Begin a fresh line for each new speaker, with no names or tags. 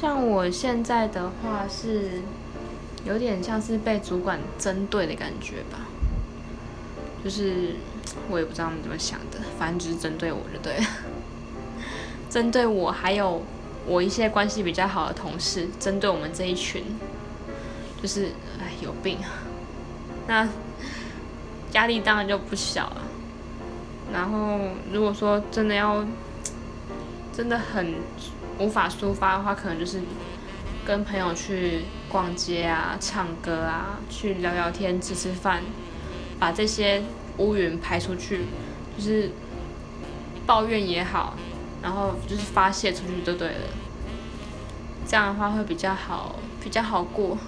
像我现在的话是有点像是被主管针对的感觉吧，就是我也不知道他们怎么想的，反正就是针对我就对了，针对我还有我一些关系比较好的同事，针对我们这一群，就是哎有病啊，那压力当然就不小了。然后如果说真的要真的很无法抒发的话，可能就是跟朋友去逛街啊、唱歌啊、去聊聊天、吃吃饭，把这些乌云排出去，就是抱怨也好，然后就是发泄出去就对了。这样的话会比较好，比较好过。